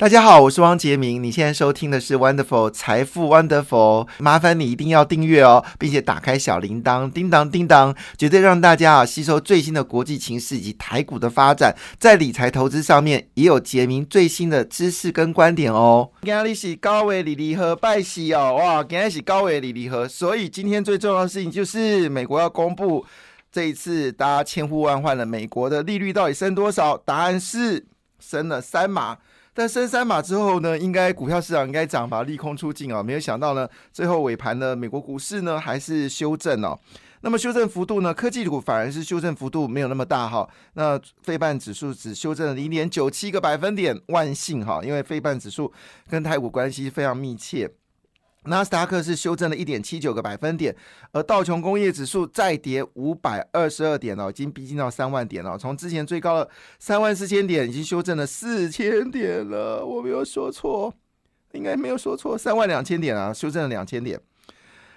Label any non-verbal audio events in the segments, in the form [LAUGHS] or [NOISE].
大家好，我是汪杰明。你现在收听的是 Wonderful 财富 Wonderful，麻烦你一定要订阅哦，并且打开小铃铛，叮当叮当，绝对让大家啊吸收最新的国际情势以及台股的发展，在理财投资上面也有杰明最新的知识跟观点哦。今天是高伟李离和拜喜哦，哇，今天是高伟李离和，所以今天最重要的事情就是美国要公布这一次大家千呼万唤的美国的利率到底升多少？答案是升了三码。但升三码之后呢，应该股票市场应该涨吧，利空出尽啊！没有想到呢，最后尾盘呢，美国股市呢还是修正哦。那么修正幅度呢，科技股反而是修正幅度没有那么大哈。那非半指数只修正了零点九七个百分点，万幸哈，因为非半指数跟台股关系非常密切。纳斯达克是修正了一点七九个百分点，而道琼工业指数再跌五百二十二点哦，已经逼近到三万点了。从之前最高的三万四千点，已经修正了四千点了。我没有说错，应该没有说错，三万两千点啊，修正了两千点。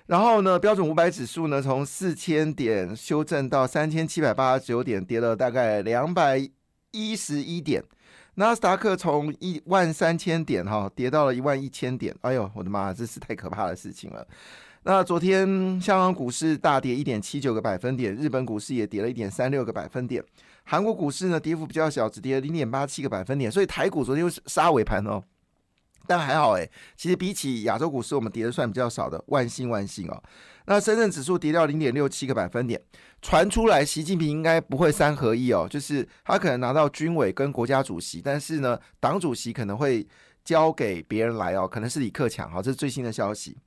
然后呢，标准五百指数呢，从四千点修正到三千七百八十九点，跌了大概两百一十一点。纳斯达克从一万三千点哈跌到了一万一千点，哎呦，我的妈，这是太可怕的事情了。那昨天香港股市大跌一点七九个百分点，日本股市也跌了一点三六个百分点，韩国股市呢跌幅比较小，只跌了零点八七个百分点，所以台股昨天又是杀尾盘哦。但还好哎，其实比起亚洲股市，我们跌的算比较少的，万幸万幸哦。那深圳指数跌掉零点六七个百分点，传出来习近平应该不会三合一哦，就是他可能拿到军委跟国家主席，但是呢，党主席可能会交给别人来哦，可能是李克强哈，这是最新的消息。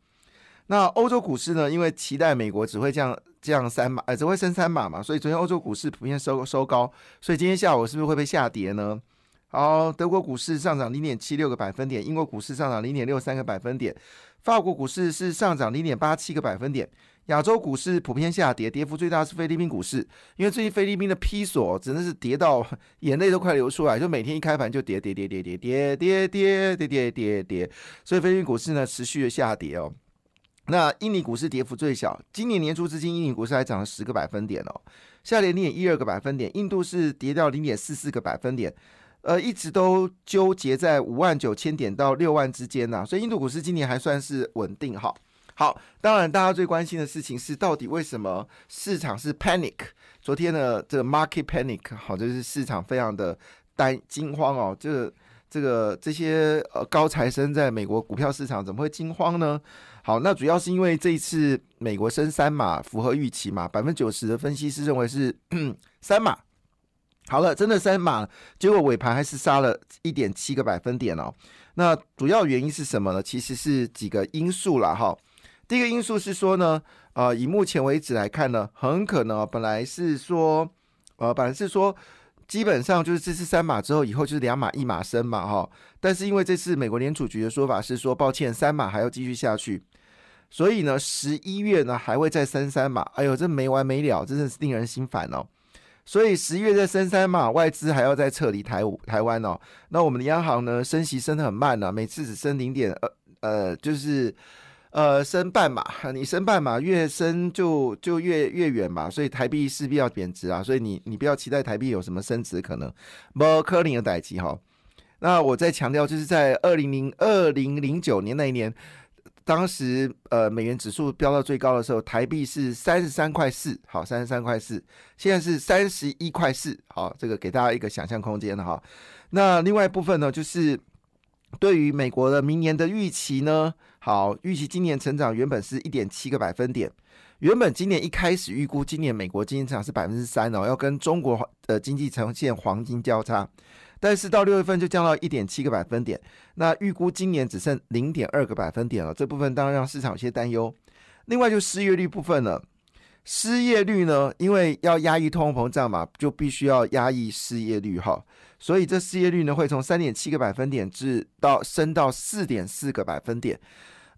那欧洲股市呢，因为期待美国只会降降三码，呃，只会升三码嘛，所以昨天欧洲股市普遍收收高，所以今天下午是不是会被下跌呢？好，德国股市上涨零点七六个百分点，英国股市上涨零点六三个百分点，法国股市是上涨零点八七个百分点。亚洲股市普遍下跌，跌幅最大是菲律宾股市，因为最近菲律宾的批索真的是跌到 [LAUGHS] 眼泪都快流出来，就每天一开盘就跌跌跌跌跌跌跌跌跌跌跌跌，所以菲律宾股市呢持续的下跌哦。那印尼股市跌幅最小，今年年初至今，印尼股市还涨了十个百分点哦，下跌零点一二个百分点。印度是跌掉零点四四个百分点。呃，一直都纠结在五万九千点到六万之间呐，所以印度股市今年还算是稳定哈。好，当然大家最关心的事情是，到底为什么市场是 panic？昨天的这个 market panic，好，就是市场非常的担惊慌哦。这这个这些呃高材生在美国股票市场怎么会惊慌呢？好，那主要是因为这一次美国升三码符合预期嘛，百分之九十的分析师认为是 [CLEARS THROAT] 三码。好了，真的三码，结果尾盘还是杀了一点七个百分点哦。那主要原因是什么呢？其实是几个因素啦哈。第一个因素是说呢，呃，以目前为止来看呢，很可能本来是说，呃，本来是说基本上就是这次三码之后，以后就是两码一码升嘛哈。但是因为这次美国联储局的说法是说，抱歉，三码还要继续下去，所以呢，十一月呢还会再升三码。哎呦，这没完没了，真的是令人心烦哦。所以十一月在升三嘛，外资还要再撤离台台湾哦。那我们的央行呢，升息升的很慢呢，每次只升零点呃呃，就是呃升半码，你升半码越升就就越越远嘛。所以台币势必要贬值啊。所以你你不要期待台币有什么升值可能。不科林的代级哈。那我再强调，就是在二零零二零零九年那一年。当时呃美元指数飙到最高的时候，台币是三十三块四，好，三十三块四，现在是三十一块四，好，这个给大家一个想象空间哈。那另外一部分呢，就是对于美国的明年的预期呢，好，预期今年成长原本是一点七个百分点，原本今年一开始预估今年美国经济增长是百分之三哦，要跟中国的经济呈现黄金交叉。但是到六月份就降到一点七个百分点，那预估今年只剩零点二个百分点了。这部分当然让市场有些担忧。另外就失业率部分呢，失业率呢，因为要压抑通货膨胀嘛，就必须要压抑失业率哈。所以这失业率呢会从三点七个百分点至到升到四点四个百分点。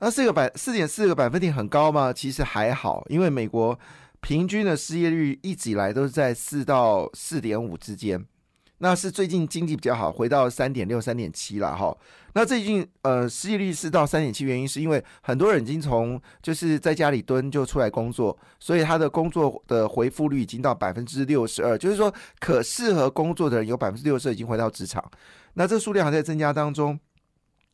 那四个百四点四个百分点很高吗？其实还好，因为美国平均的失业率一直以来都是在四到四点五之间。那是最近经济比较好，回到三点六、三点七了哈。那最近呃失业率是到三点七，原因是因为很多人已经从就是在家里蹲就出来工作，所以他的工作的回复率已经到百分之六十二，就是说可适合工作的人有百分之六十二已经回到职场。那这数量还在增加当中。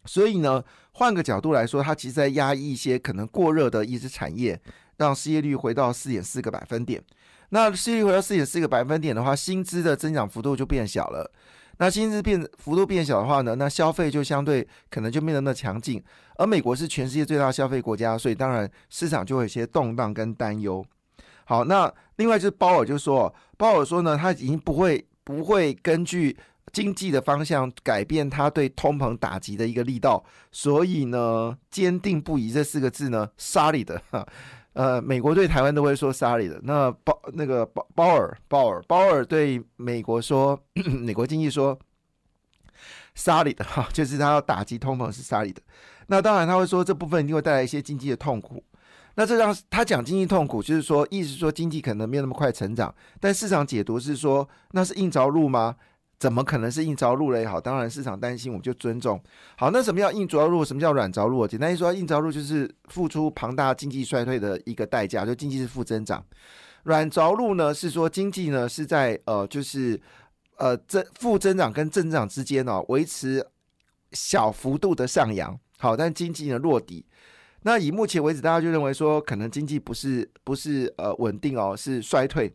所以呢，换个角度来说，它其实在压抑一些可能过热的一些产业，让失业率回到四点四个百分点。那失业率回到四点四个百分点的话，薪资的增长幅度就变小了。那薪资变幅度变小的话呢，那消费就相对可能就没那么强劲。而美国是全世界最大消费国家，所以当然市场就会有些动荡跟担忧。好，那另外就是鲍尔就说，鲍尔说呢，他已经不会不会根据。经济的方向改变，他对通膨打击的一个力道，所以呢，坚定不移这四个字呢，sorry 的，呃，美国对台湾都会说沙里的。那鲍那个鲍鲍尔鲍尔鲍尔对美国说，[COUGHS] 美国经济说沙里的哈，就是他要打击通膨是沙里的。那当然他会说这部分一定会带来一些经济的痛苦。那这让他讲经济痛苦，就是说意思说经济可能没有那么快成长，但市场解读是说那是硬着陆吗？怎么可能是硬着陆了也？好，当然市场担心，我们就尊重。好，那什么叫硬着陆？什么叫软着陆？简单一说，硬着陆就是付出庞大经济衰退的一个代价，就经济是负增长。软着陆呢，是说经济呢是在呃，就是呃增负增长跟正增长之间哦，维持小幅度的上扬。好，但经济呢落底。那以目前为止，大家就认为说，可能经济不是不是呃稳定哦，是衰退。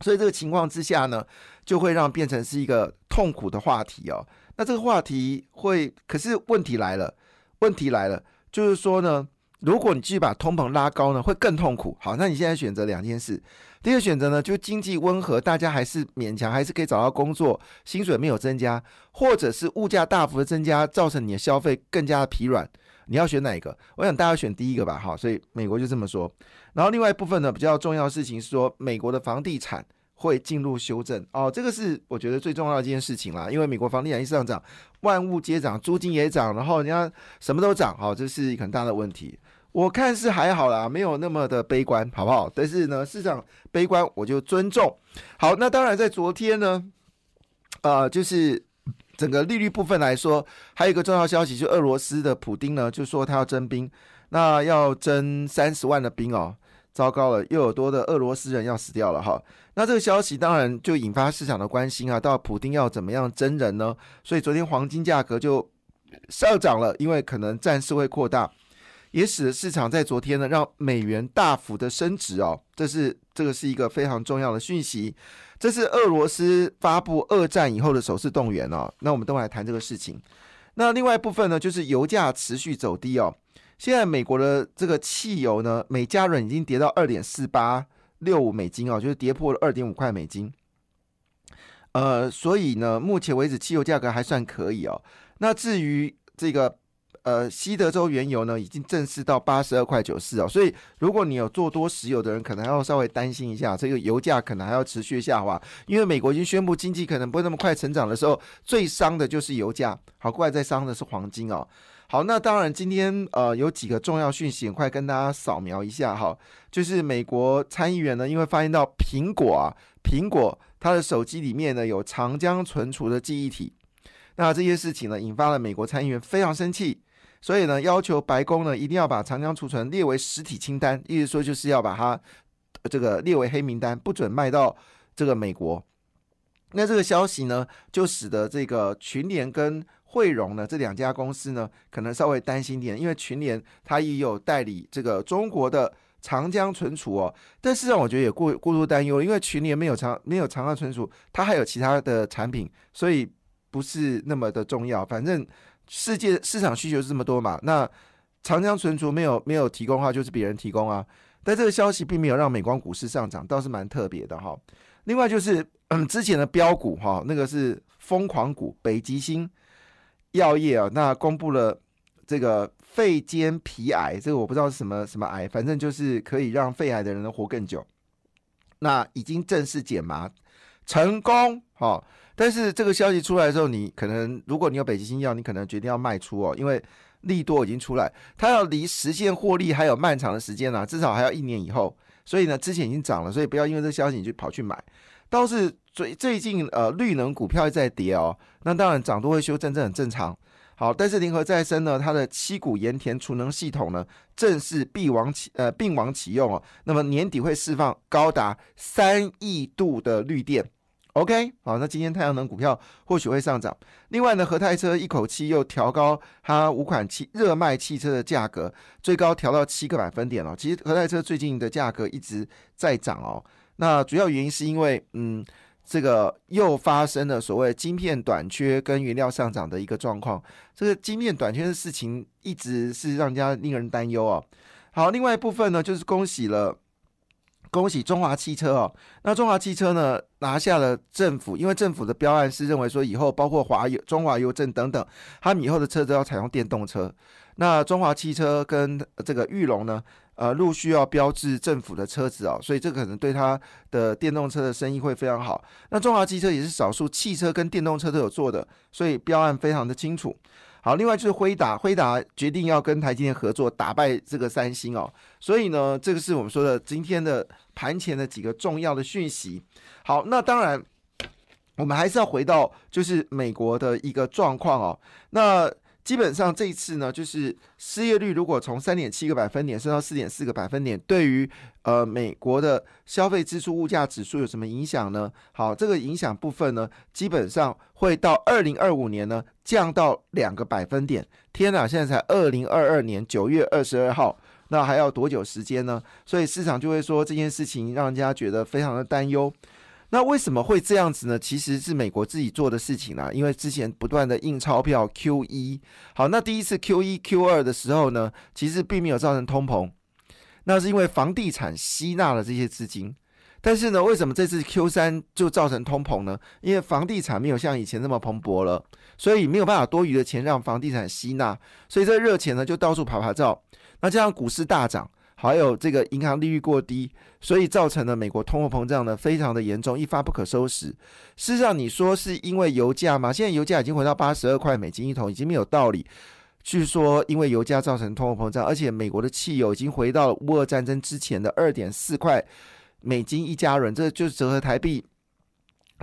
所以这个情况之下呢，就会让变成是一个痛苦的话题哦。那这个话题会，可是问题来了，问题来了，就是说呢，如果你继续把通膨拉高呢，会更痛苦。好，那你现在选择两件事，第一个选择呢，就经济温和，大家还是勉强还是可以找到工作，薪水没有增加，或者是物价大幅的增加，造成你的消费更加的疲软。你要选哪一个？我想大家选第一个吧。好，所以美国就这么说。然后另外一部分呢，比较重要的事情是说，美国的房地产会进入修正。哦，这个是我觉得最重要的一件事情啦。因为美国房地产一上涨，万物皆涨，租金也涨，然后人家什么都涨。好，这是一个很大的问题。我看是还好啦，没有那么的悲观，好不好？但是呢，市场悲观，我就尊重。好，那当然在昨天呢，呃，就是。整个利率部分来说，还有一个重要消息，就俄罗斯的普丁呢，就说他要征兵，那要征三十万的兵哦，糟糕了，又有多的俄罗斯人要死掉了哈。那这个消息当然就引发市场的关心啊，到普丁要怎么样征人呢？所以昨天黄金价格就上涨了，因为可能战事会扩大。也使得市场在昨天呢，让美元大幅的升值哦，这是这个是一个非常重要的讯息。这是俄罗斯发布二战以后的首次动员哦。那我们都来谈这个事情。那另外一部分呢，就是油价持续走低哦。现在美国的这个汽油呢，每加仑已经跌到二点四八六五美金哦，就是跌破了二点五块美金。呃，所以呢，目前为止汽油价格还算可以哦。那至于这个。呃，西德州原油呢已经正式到八十二块九四哦，所以如果你有做多石油的人，可能要稍微担心一下，这个油价可能还要持续下滑，因为美国已经宣布经济可能不会那么快成长的时候，最伤的就是油价。好，过来再伤的是黄金哦。好，那当然今天呃有几个重要讯息，快跟大家扫描一下哈，就是美国参议员呢，因为发现到苹果啊，苹果它的手机里面呢有长江存储的记忆体，那这些事情呢引发了美国参议员非常生气。所以呢，要求白宫呢一定要把长江储存列为实体清单，意思说就是要把它这个列为黑名单，不准卖到这个美国。那这个消息呢，就使得这个群联跟汇荣呢这两家公司呢，可能稍微担心点，因为群联它也有代理这个中国的长江存储哦。但事实上，我觉得也过过度担忧，因为群联没有长没有长江存储，它还有其他的产品，所以不是那么的重要。反正。世界市场需求是这么多嘛？那长江存储没有没有提供的话，就是别人提供啊。但这个消息并没有让美光股市上涨，倒是蛮特别的哈。另外就是，[CLEARS THROAT] 之前的标股哈，那个是疯狂股北极星药业啊，那公布了这个肺间皮癌，这个我不知道是什么什么癌，反正就是可以让肺癌的人活更久。那已经正式减麻成功哈。但是这个消息出来的时候，你可能如果你有北极星药，你可能决定要卖出哦，因为利多已经出来，它要离实现获利还有漫长的时间呢，至少还要一年以后。所以呢，之前已经涨了，所以不要因为这消息你就跑去买。倒是最最近呃，绿能股票在跌哦，那当然涨多会修正，这很正常。好，但是联合再生呢，它的七股盐田储能系统呢，正式并网启呃并网启用哦，那么年底会释放高达三亿度的绿电。OK，好，那今天太阳能股票或许会上涨。另外呢，和泰车一口气又调高它五款汽热卖汽车的价格，最高调到七个百分点了。其实和泰车最近的价格一直在涨哦。那主要原因是因为，嗯，这个又发生了所谓晶片短缺跟原料上涨的一个状况。这个晶片短缺的事情一直是让人家令人担忧哦。好，另外一部分呢，就是恭喜了。恭喜中华汽车哦！那中华汽车呢拿下了政府，因为政府的标案是认为说以后包括华邮、中华邮政等等，他们以后的车都要采用电动车。那中华汽车跟这个玉龙呢，呃，陆续要标志政府的车子哦，所以这可能对它的电动车的生意会非常好。那中华汽车也是少数汽车跟电动车都有做的，所以标案非常的清楚。好，另外就是辉达，辉达决定要跟台积电合作，打败这个三星哦。所以呢，这个是我们说的今天的盘前的几个重要的讯息。好，那当然，我们还是要回到就是美国的一个状况哦。那基本上这一次呢，就是失业率如果从三点七个百分点升到四点四个百分点，对于呃美国的消费支出物价指数有什么影响呢？好，这个影响部分呢，基本上会到二零二五年呢降到两个百分点。天哪，现在才二零二二年九月二十二号，那还要多久时间呢？所以市场就会说这件事情让人家觉得非常的担忧。那为什么会这样子呢？其实是美国自己做的事情啦，因为之前不断的印钞票 Q 一，好，那第一次 Q 一 Q 二的时候呢，其实并没有造成通膨，那是因为房地产吸纳了这些资金。但是呢，为什么这次 Q 三就造成通膨呢？因为房地产没有像以前那么蓬勃了，所以没有办法多余的钱让房地产吸纳，所以这热钱呢就到处跑跑照，那加上股市大涨。还有这个银行利率过低，所以造成了美国通货膨胀呢非常的严重，一发不可收拾。事实上，你说是因为油价吗？现在油价已经回到八十二块美金一桶，已经没有道理。据说因为油价造成通货膨胀，而且美国的汽油已经回到了乌俄战争之前的二点四块美金一加仑，这就是折合台币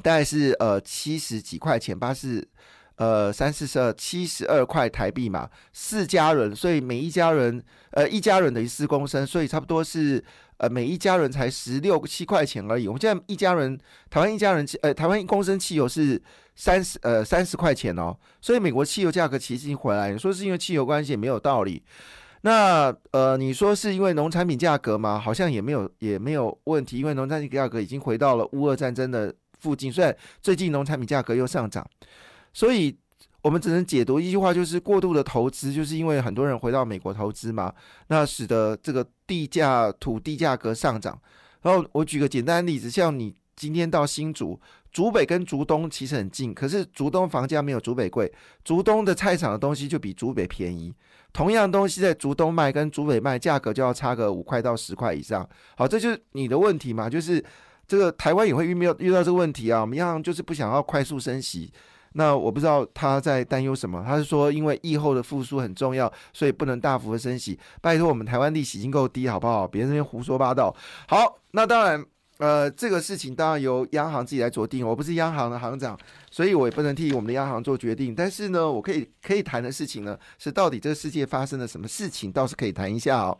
大概是呃七十几块钱，八十。呃，三四十二七十二块台币嘛，四家人，所以每一家人，呃，一家人等于四公升，所以差不多是呃，每一家人才十六七块钱而已。我们现在一家人，台湾一家人，呃，台湾一公升汽油是三十呃三十块钱哦，所以美国汽油价格其实已经回来。你说是因为汽油关系也没有道理。那呃，你说是因为农产品价格吗？好像也没有也没有问题，因为农产品价格已经回到了乌俄战争的附近，虽然最近农产品价格又上涨。所以，我们只能解读一句话，就是过度的投资，就是因为很多人回到美国投资嘛，那使得这个地价、土地价格上涨。然后我举个简单的例子，像你今天到新竹，竹北跟竹东其实很近，可是竹东房价没有竹北贵，竹东的菜场的东西就比竹北便宜。同样东西在竹东卖跟竹北卖，价格就要差个五块到十块以上。好，这就是你的问题嘛，就是这个台湾也会遇没有遇到这个问题啊？我们一样就是不想要快速升息。那我不知道他在担忧什么。他是说，因为疫后的复苏很重要，所以不能大幅的升息。拜托，我们台湾利息已经够低，好不好？别人那边胡说八道。好，那当然，呃，这个事情当然由央行自己来做定。我不是央行的行长，所以我也不能替我们的央行做决定。但是呢，我可以可以谈的事情呢，是到底这个世界发生了什么事情，倒是可以谈一下哦。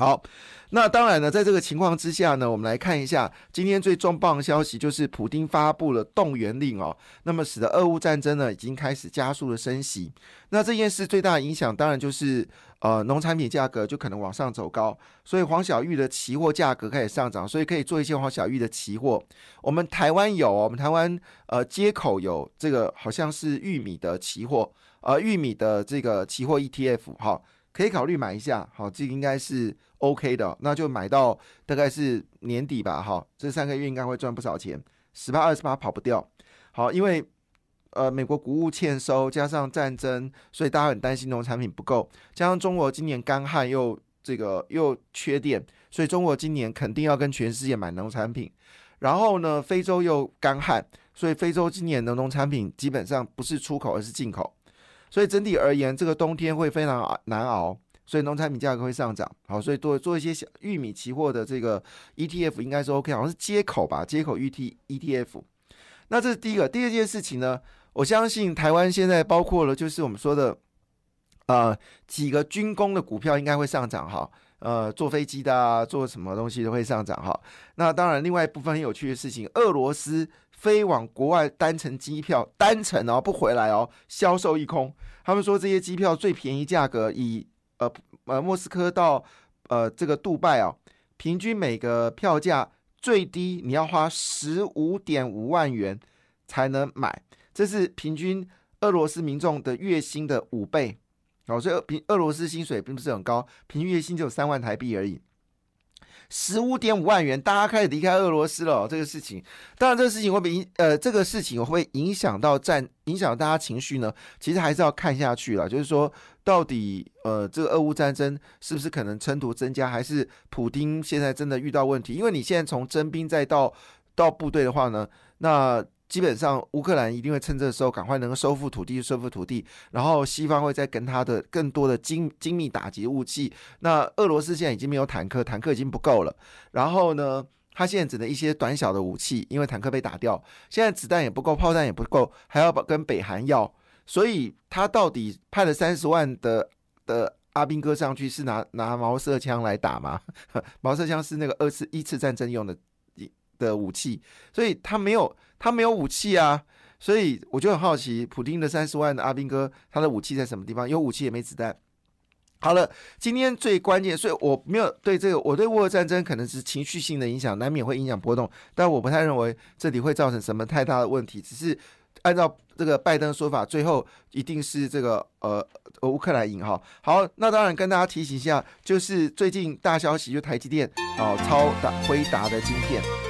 好，那当然呢，在这个情况之下呢，我们来看一下今天最重磅的消息，就是普京发布了动员令哦，那么使得俄乌战争呢已经开始加速的升级。那这件事最大的影响，当然就是呃农产品价格就可能往上走高，所以黄小玉的期货价格开始上涨，所以可以做一些黄小玉的期货。我们台湾有，我们台湾呃接口有这个好像是玉米的期货，呃玉米的这个期货 ETF 哈。可以考虑买一下，好，这个应该是 OK 的，那就买到大概是年底吧，哈，这三个月应该会赚不少钱，十八二十八跑不掉，好，因为呃美国谷物欠收，加上战争，所以大家很担心农产品不够，加上中国今年干旱又这个又缺电，所以中国今年肯定要跟全世界买农产品，然后呢，非洲又干旱，所以非洲今年的农产品基本上不是出口而是进口。所以整体而言，这个冬天会非常难熬，所以农产品价格会上涨。好，所以做做一些小玉米期货的这个 ETF 应该是 OK，好像是接口吧，接口 ET ETF。那这是第一个，第二件事情呢，我相信台湾现在包括了就是我们说的呃几个军工的股票应该会上涨哈，呃坐飞机的啊，做什么东西都会上涨哈。那当然，另外一部分很有趣的事情，俄罗斯。飞往国外单程机票，单程哦不回来哦，销售一空。他们说这些机票最便宜价格以呃呃莫斯科到呃这个杜拜哦，平均每个票价最低你要花十五点五万元才能买，这是平均俄罗斯民众的月薪的五倍。哦，所以平俄罗斯薪水并不是很高，平均月薪只有三万台币而已。十五点五万元，大家开始离开俄罗斯了。这个事情，当然这个事情会不影呃，这个事情会不会影响到战，影响大家情绪呢？其实还是要看下去了。就是说，到底呃，这个俄乌战争是不是可能冲突增加，还是普丁现在真的遇到问题？因为你现在从征兵再到到部队的话呢，那。基本上，乌克兰一定会趁这个时候赶快能够收复土地，收复土地，然后西方会再跟他的更多的精精密打击武器。那俄罗斯现在已经没有坦克，坦克已经不够了。然后呢，他现在只能一些短小的武器，因为坦克被打掉，现在子弹也不够，炮弹也不够，还要跟北韩要。所以他到底派了三十万的的阿兵哥上去，是拿拿毛瑟枪来打吗？[LAUGHS] 毛瑟枪是那个二次一次战争用的。的武器，所以他没有，他没有武器啊，所以我就很好奇，普京的三十万的阿兵哥，他的武器在什么地方？有武器也没子弹。好了，今天最关键，所以我没有对这个，我对乌俄战争可能是情绪性的影响，难免会影响波动，但我不太认为这里会造成什么太大的问题，只是按照这个拜登说法，最后一定是这个呃乌克兰赢哈。好，那当然跟大家提醒一下，就是最近大消息，就台积电哦超达辉达的晶片。